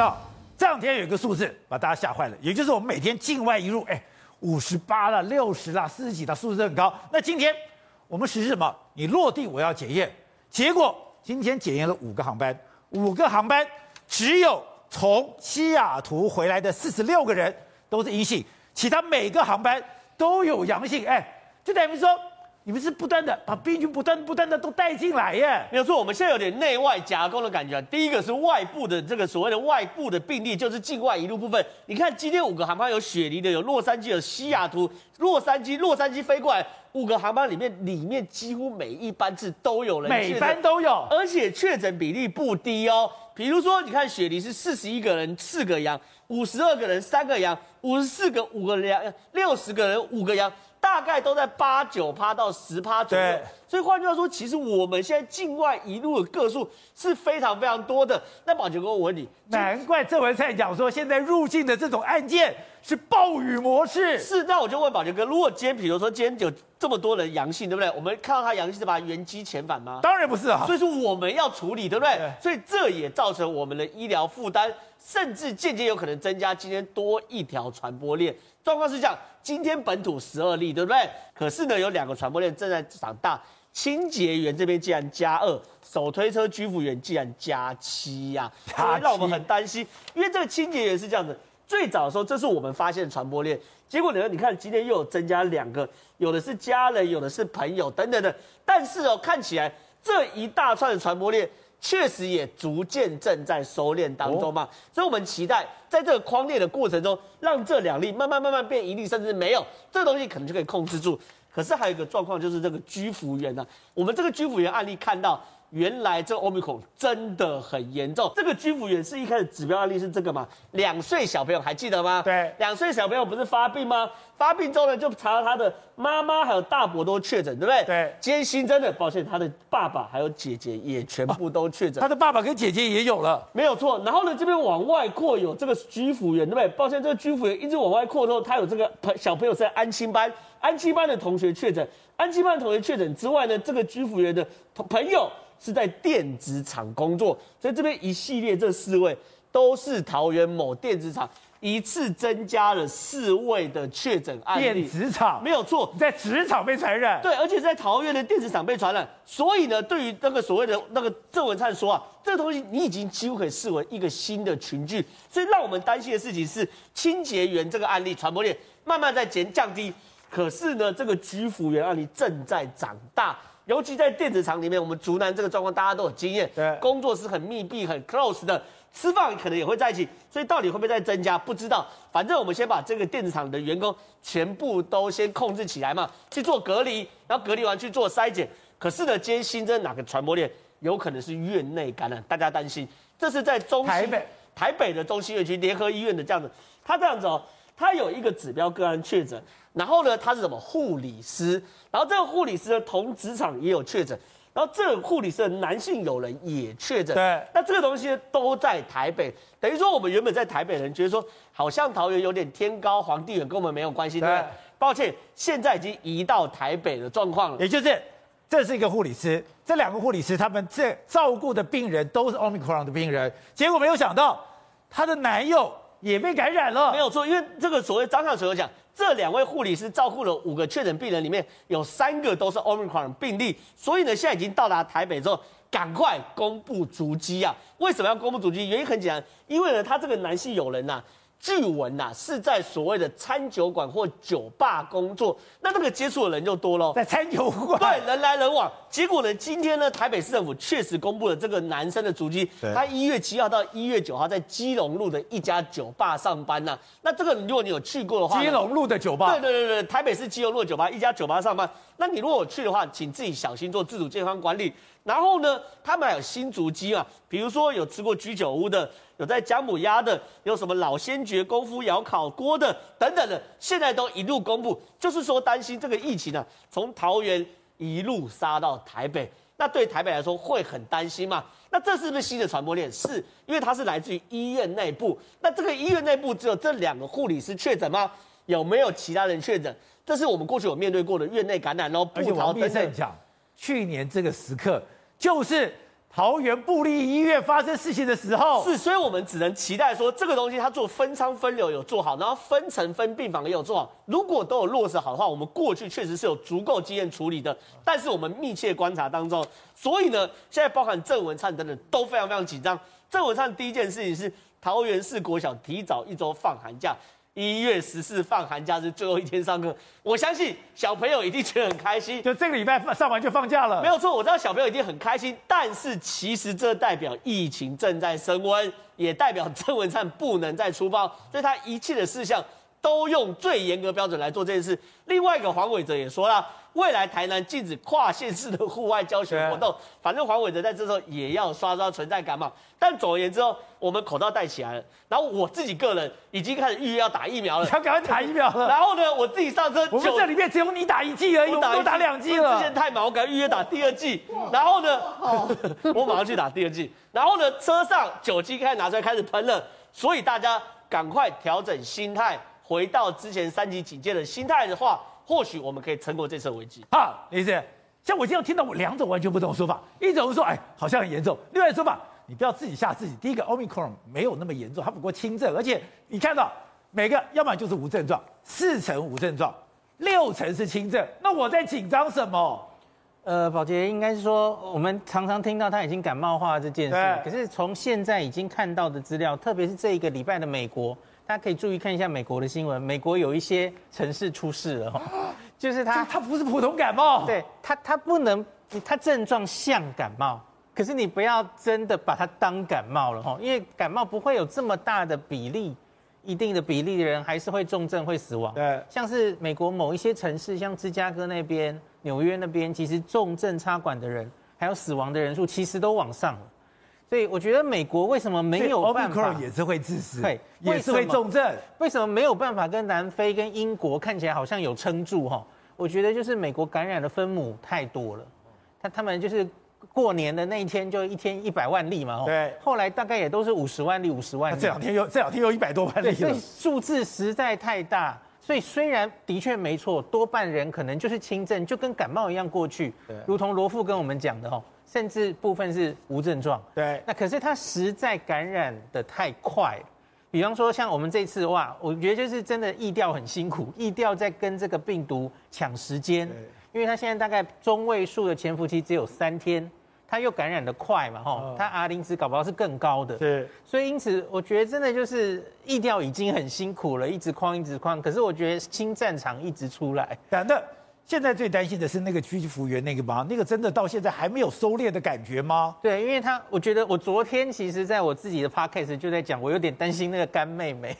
到这两天有一个数字把大家吓坏了，也就是我们每天境外移入，哎，五十八了、六十了、四十几了，数字很高。那今天我们实施什么？你落地我要检验，结果今天检验了五个航班，五个航班只有从西雅图回来的四十六个人都是阴性，其他每个航班都有阳性，哎，就等于说。你们是不断的把病菌不断不断的都带进来耶？没有错，我们现在有点内外夹攻的感觉。第一个是外部的这个所谓的外部的病例，就是境外一路部分。你看今天五个航班有雪梨的，有洛杉矶，有西雅图。洛杉矶，洛杉矶飞过来五个航班里面，里面几乎每一班次都有人，每班都有，而且确诊比例不低哦。比如说，你看雪梨是四十一个人四个阳，五十二个人三个阳，五十四个五个阳，六十个人五个阳。大概都在八九趴到十趴左右，所以换句话说，其实我们现在境外一路的个数是非常非常多的。那宝杰哥，我问你，难怪郑文灿讲说，现在入境的这种案件是暴雨模式。是，那我就问宝杰哥，如果今天比如说今天有这么多人阳性，对不对？我们看到他阳性是把他原机遣返吗？当然不是啊。所以说我们要处理，对不对？对所以这也造成我们的医疗负担，甚至间接有可能增加今天多一条传播链。状况是这样，今天本土十二例，对不对？可是呢，有两个传播链正在长大。清洁员这边竟然加二，手推车居服员竟然加七呀，啊，让我们很担心。因为这个清洁员是这样子，最早的时候这是我们发现的传播链，结果呢，你看今天又有增加两个，有的是家人，有的是朋友等等的。但是哦，看起来这一大串的传播链。确实也逐渐正在收敛当中嘛，所以我们期待在这个框列的过程中，让这两例慢慢慢慢变一例，甚至没有，这个东西可能就可以控制住。可是还有一个状况，就是这个居服员呢，我们这个居服员案例看到。原来这个 Omicron 真的很严重。这个居服员是一开始指标案例是这个嘛？两岁小朋友还记得吗？对，两岁小朋友不是发病吗？发病之后呢，就查到他的妈妈还有大伯都确诊，对不对？对。今天新增的，抱歉，他的爸爸还有姐姐也全部都确诊。哦，他的爸爸跟姐姐也有了，没有错。然后呢，这边往外扩有这个居服员，对不对？抱歉，这个居服员一直往外扩之后，他有这个朋小朋友在安亲班，安亲班的同学确诊，安基曼同学确诊之外呢，这个居服员的朋友。是在电子厂工作，所以这边一系列这四位都是桃园某电子厂，一次增加了四位的确诊案例。电子厂没有错，在职场被传染。对，而且在桃园的电子厂被传染，所以呢，对于那个所谓的那个郑文灿说啊，这个东西你已经几乎可以视为一个新的群聚，所以让我们担心的事情是清洁员这个案例传播链慢慢在减降低，可是呢，这个居服员案例正在长大。尤其在电子厂里面，我们竹南这个状况大家都有经验。对，工作是很密闭、很 close 的，吃饭可能也会在一起，所以到底会不会再增加，不知道。反正我们先把这个电子厂的员工全部都先控制起来嘛，去做隔离，然后隔离完去做筛检。可是呢，今天新增哪个传播链，有可能是院内感染，大家担心。这是在中心台北台北的中心院区联合医院的这样子，他这样子哦，他有一个指标个案确诊。然后呢，他是什么护理师？然后这个护理师呢，同职场也有确诊。然后这个护理师的男性友人也确诊。对，那这个东西都在台北，等于说我们原本在台北人觉得说，好像桃园有点天高皇帝远，跟我们没有关系，对不对？抱歉，现在已经移到台北的状况了。也就是，这是一个护理师，这两个护理师他们这照顾的病人都是 Omicron 的病人，结果没有想到，她的男友也被感染了。没有错，因为这个所谓张上所有讲。这两位护理师照顾了五个确诊病人，里面有三个都是 Omicron 病例，所以呢，现在已经到达台北之后，赶快公布足迹啊！为什么要公布足迹？原因很简单，因为呢，他这个男性友人呐、啊。据闻呐，是在所谓的餐酒馆或酒吧工作，那这个接触的人就多喽。在餐酒馆，对，人来人往。结果呢，今天呢，台北市政府确实公布了这个男生的足迹。他一月七号到一月九号在基隆路的一家酒吧上班呐。那这个如果你有去过的话，基隆路的酒吧。对对对对，台北市基隆路的酒吧一家酒吧上班。那你如果有去的话，请自己小心做自主健康管理。然后呢，他们还有新足迹啊，比如说有吃过居酒屋的。有在姜母鸭的，有什么老先觉功夫窑烤锅的等等的，现在都一路公布，就是说担心这个疫情呢、啊，从桃园一路杀到台北，那对台北来说会很担心吗？那这是不是新的传播链？是，因为它是来自于医院内部。那这个医院内部只有这两个护理师确诊吗？有没有其他人确诊？这是我们过去有面对过的院内感染喽。而且王必胜讲，去年这个时刻就是。桃园部立医院发生事情的时候，是，所以我们只能期待说这个东西它做分仓分流有做好，然后分层分病房也有做好。如果都有落实好的话，我们过去确实是有足够经验处理的。但是我们密切观察当中，所以呢，现在包含郑文灿等等都非常非常紧张。郑文灿第一件事情是桃园市国小提早一周放寒假。一月十四放寒假是最后一天上课，我相信小朋友一定觉得很开心。就这个礼拜上完就放假了，没有错。我知道小朋友一定很开心，但是其实这代表疫情正在升温，也代表郑文灿不能再出包，所以他一切的事项都用最严格标准来做这件事。另外一个黄伟哲也说了。未来台南禁止跨县市的户外教学活动，反正黄伟哲在这时候也要刷刷存在感嘛。但总而言之，我们口罩戴起来了，然后我自己个人已经开始预约要打疫苗了，要赶快打疫苗了。然后呢，我自己上车，我们这里面只有你打一剂而已，我都打两剂了。之前太忙，我赶快预约打第二剂。然后呢，我马上去打第二剂。然后呢，车上酒精开始拿出来开始喷了，所以大家赶快调整心态，回到之前三级警戒的心态的话。或许我们可以撑过这次危机。好，李子，像我今天听到我两种完全不同的说法，一种是说，哎，好像很严重；另外一种说法，你不要自己吓自己。第一个，Omicron 没有那么严重，它不过轻症，而且你看到每个要么就是无症状，四成无症状，六成是轻症。那我在紧张什么？呃，宝杰应该是说，我们常常听到他已经感冒化这件事，可是从现在已经看到的资料，特别是这一个礼拜的美国。大家可以注意看一下美国的新闻，美国有一些城市出事了哈，就是它它不是普通感冒，对它它不能，它症状像感冒，可是你不要真的把它当感冒了哈，因为感冒不会有这么大的比例，一定的比例的人还是会重症会死亡。对，像是美国某一些城市，像芝加哥那边、纽约那边，其实重症插管的人还有死亡的人数其实都往上了。所以我觉得美国为什么没有办法也是会致死，对，也是会重症。为什么没有办法跟南非、跟英国看起来好像有撑住哈？我觉得就是美国感染的分母太多了，他他们就是过年的那一天就一天一百万例嘛，对。后来大概也都是五十万例、五十万例。这两天又这两天又一百多万例了，所以数字实在太大。所以虽然的确没错，多半人可能就是轻症，就跟感冒一样过去，对，如同罗富跟我们讲的哈。甚至部分是无症状，对。那可是他实在感染的太快，比方说像我们这次哇，我觉得就是真的疫调很辛苦，疫调在跟这个病毒抢时间，因为他现在大概中位数的潜伏期只有三天，他又感染的快嘛，吼，他 R 零值搞不好是更高的，是。所以因此我觉得真的就是疫调已经很辛苦了，一直框一直框，可是我觉得新战场一直出来，等等。现在最担心的是那个居服员那个吗？那个真的到现在还没有收敛的感觉吗？对，因为他，我觉得我昨天其实在我自己的 podcast 就在讲，我有点担心那个干妹妹，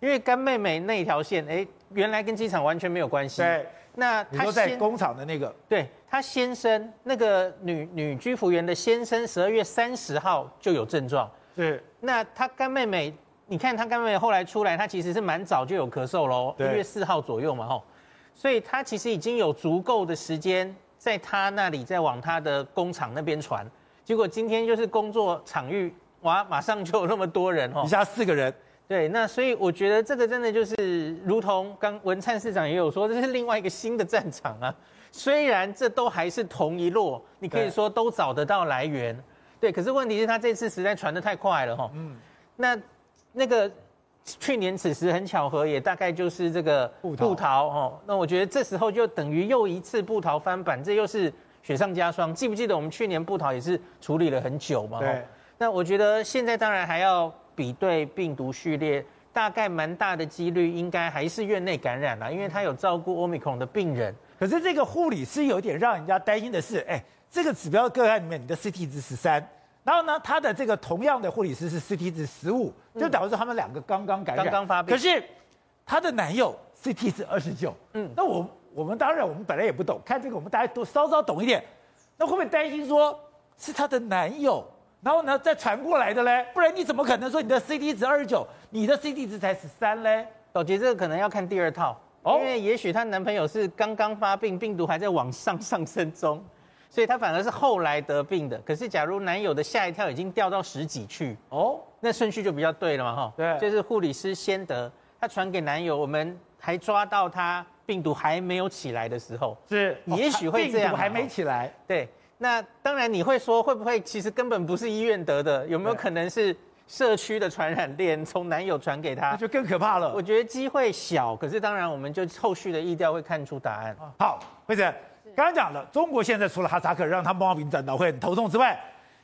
因为干妹妹那一条线，哎，原来跟机场完全没有关系。对，那他在工厂的那个，对，他先生那个女女居服员的先生，十二月三十号就有症状。对，那他干妹妹，你看他干妹妹后来出来，她其实是蛮早就有咳嗽喽，一月四号左右嘛，吼。所以他其实已经有足够的时间在他那里，再往他的工厂那边传。结果今天就是工作场域，哇，马上就有那么多人哦，一下四个人。对，那所以我觉得这个真的就是，如同刚文灿市长也有说，这是另外一个新的战场啊。虽然这都还是同一落，你可以说都找得到来源，对。可是问题是，他这次实在传得太快了哈。嗯。那那个。去年此时很巧合，也大概就是这个布桃哦。那我觉得这时候就等于又一次布桃翻版，这又是雪上加霜。记不记得我们去年布桃也是处理了很久嘛？对。那我觉得现在当然还要比对病毒序列，大概蛮大的几率应该还是院内感染啦，因为他有照顾 Omicron 的病人。可是这个护理师有点让人家担心的是，哎，这个指标个案里面你的 CT 值十三。然后呢，他的这个同样的护理师是 CT 值十五，就导致他们两个刚刚感染，刚刚发病。可是她的男友 CT 值二十九，嗯，那我我们当然我们本来也不懂，看这个我们大家都稍稍懂一点，那会不会担心说是她的男友，然后呢再传过来的嘞？不然你怎么可能说你的 CT 值二十九，你的 CT 值才十三嘞？我觉得这个可能要看第二套，哦，因为也许她男朋友是刚刚发病，病毒还在往上上升中。所以他反而是后来得病的，可是假如男友的下一跳已经掉到十几去哦，那顺序就比较对了嘛哈。对，就是护理师先得，他传给男友，我们还抓到他病毒还没有起来的时候，是，也许会这样，病毒还没起来，对，那当然你会说，会不会其实根本不是医院得的？有没有可能是社区的传染链从男友传给他？那就更可怕了。我觉得机会小，可是当然我们就后续的意调会看出答案。好，惠子，刚刚讲了，中国现在除了哈萨克让他们报名展到会很头痛之外，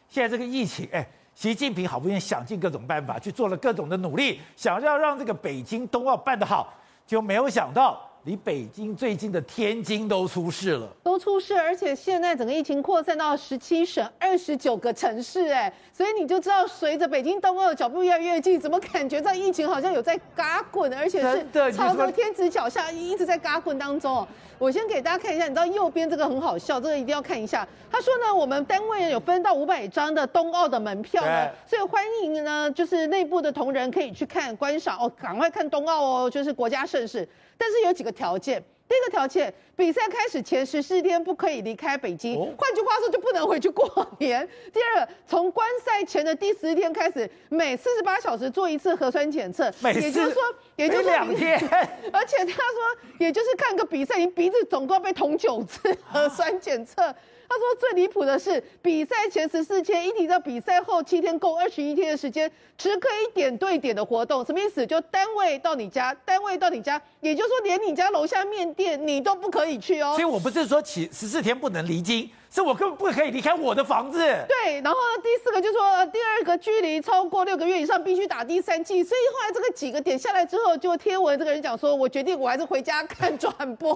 现在这个疫情，哎，习近平好不容易想尽各种办法去做了各种的努力，想要让这个北京冬奥办得好，就没有想到。离北京最近的天津都出事了，都出事，而且现在整个疫情扩散到十七省二十九个城市，哎，所以你就知道，随着北京冬奥的脚步越来越近，怎么感觉这疫情好像有在嘎滚，而且是朝着天子脚下一直在嘎滚当中。我先给大家看一下，你知道右边这个很好笑，这个一定要看一下。他说呢，我们单位有分到五百张的冬奥的门票呢，所以欢迎呢，就是内部的同仁可以去看观赏哦，赶快看冬奥哦，就是国家盛事。但是有几个条件，第一个条件，比赛开始前十四天不可以离开北京，换、哦、句话说就不能回去过年。第二个，从观赛前的第十天开始，每四十八小时做一次核酸检测，也就是说，也就是说两天。而且他说，也就是看个比赛，你鼻子总共要被捅九次 核酸检测。他说最离谱的是，比赛前十四天一提到比赛后七天，共二十一天的时间，只可以点对点的活动，什么意思？就单位到你家，单位到你家，也就是说连你家楼下面店你都不可以去哦。所以我不是说起十四天不能离京。是我根本不可以离开我的房子。对，然后，第四个就是说，第二个距离超过六个月以上必须打第三剂。所以后来这个几个点下来之后，就贴文这个人讲说，我决定我还是回家看转播。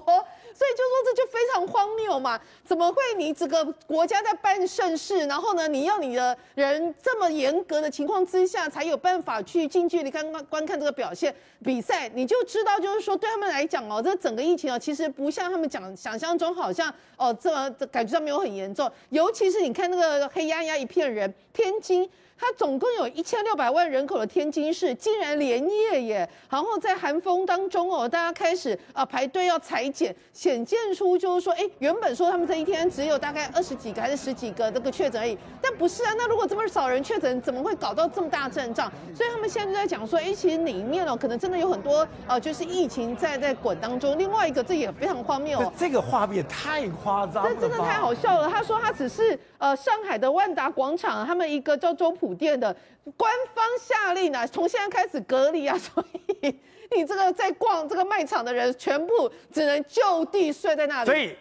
所以就说这就非常荒谬嘛，怎么会你这个国家在办盛事，然后呢，你要你的人这么严格的情况之下，才有办法去近距离看观观看这个表现比赛？你就知道就是说对他们来讲哦，这整个疫情哦，其实不像他们讲想象中好像哦这么感觉上没有。很严重，尤其是你看那个黑压压一片人，天津。它总共有一千六百万人口的天津市，竟然连夜耶，然后在寒风当中哦，大家开始啊排队要裁剪，显见出就是说，哎，原本说他们这一天只有大概二十几个还是十几个这个确诊而已，但不是啊，那如果这么少人确诊，怎么会搞到这么大阵仗？所以他们现在就在讲说，哎，其实里面哦，可能真的有很多呃，就是疫情在在滚当中。另外一个，这也非常荒谬哦，这个画面太夸张了，这真的太好笑了。他说他只是呃上海的万达广场，他们一个叫周普。店的官方下令啊，从现在开始隔离啊，所以你这个在逛这个卖场的人，全部只能就地睡在那里。所以，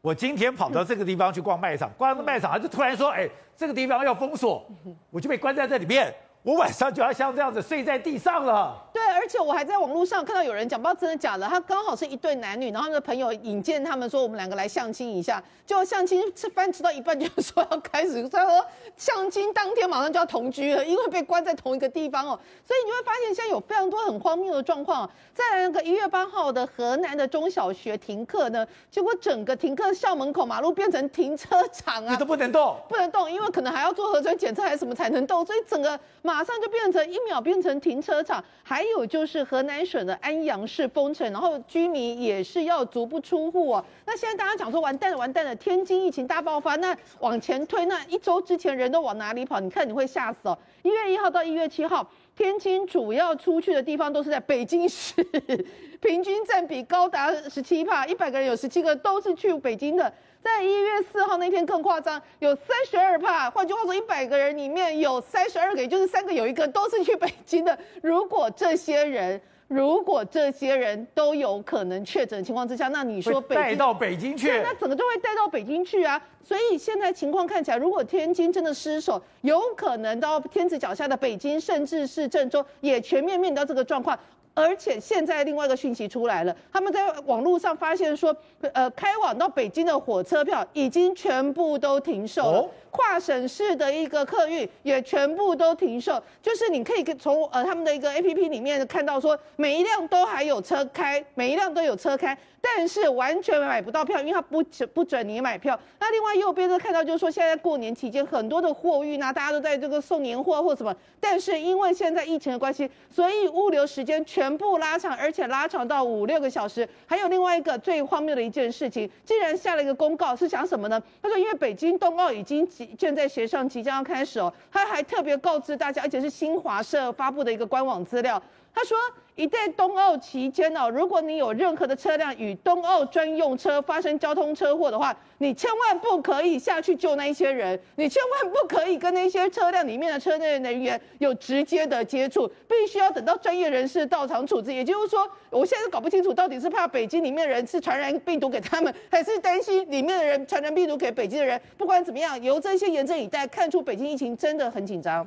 我今天跑到这个地方去逛卖场，逛到卖场，他就突然说：“哎，这个地方要封锁，我就被关在这里面。”我晚上就要像这样子睡在地上了。对，而且我还在网络上看到有人讲，不知道真的假的。他刚好是一对男女，然后他的朋友引荐他们说，我们两个来相亲一下。就相亲吃饭吃到一半，就说要开始，他说相亲当天马上就要同居了，因为被关在同一个地方哦。所以你会发现现在有非常多很荒谬的状况。再来那个一月八号的河南的中小学停课呢，结果整个停课校门口马路变成停车场啊，你都不能动，不能动，因为可能还要做核酸检测还是什么才能动，所以整个马马上就变成一秒变成停车场。还有就是河南省的安阳市封城，然后居民也是要足不出户哦。那现在大家讲说完蛋了，完蛋了，天津疫情大爆发，那往前推，那一周之前人都往哪里跑？你看你会吓死哦。一月一号到一月七号。天津主要出去的地方都是在北京市，平均占比高达十七趴，一百个人有十七个都是去北京的。在一月四号那天更夸张，有三十二趴，换句话说，一百个人里面有三十二个，也就是三个有一个都是去北京的。如果这些人，如果这些人都有可能确诊的情况之下，那你说北京带到北京去，那整个就会带到北京去啊。所以现在情况看起来，如果天津真的失守，有可能到天子脚下的北京，甚至是郑州，也全面面临到这个状况。而且现在另外一个讯息出来了，他们在网络上发现说，呃，开往到北京的火车票已经全部都停售了。跨省市的一个客运也全部都停售，就是你可以从呃他们的一个 APP 里面看到说，每一辆都还有车开，每一辆都有车开，但是完全买不到票，因为它不准不准你买票。那另外右边的看到就是说，现在过年期间很多的货运啊，大家都在这个送年货或什么，但是因为现在疫情的关系，所以物流时间全部拉长，而且拉长到五六个小时。还有另外一个最荒谬的一件事情，竟然下了一个公告，是讲什么呢？他说因为北京冬奥已经。正在协商即将要开始哦，他还特别告知大家，而且是新华社发布的一个官网资料。他说。一旦冬奥期间哦，如果你有任何的车辆与冬奥专用车发生交通车祸的话，你千万不可以下去救那一些人，你千万不可以跟那些车辆里面的车内人员有直接的接触，必须要等到专业人士到场处置。也就是说，我现在都搞不清楚到底是怕北京里面的人是传染病毒给他们，还是担心里面的人传染病毒给北京的人。不管怎么样，由这些严阵以待，看出北京疫情真的很紧张。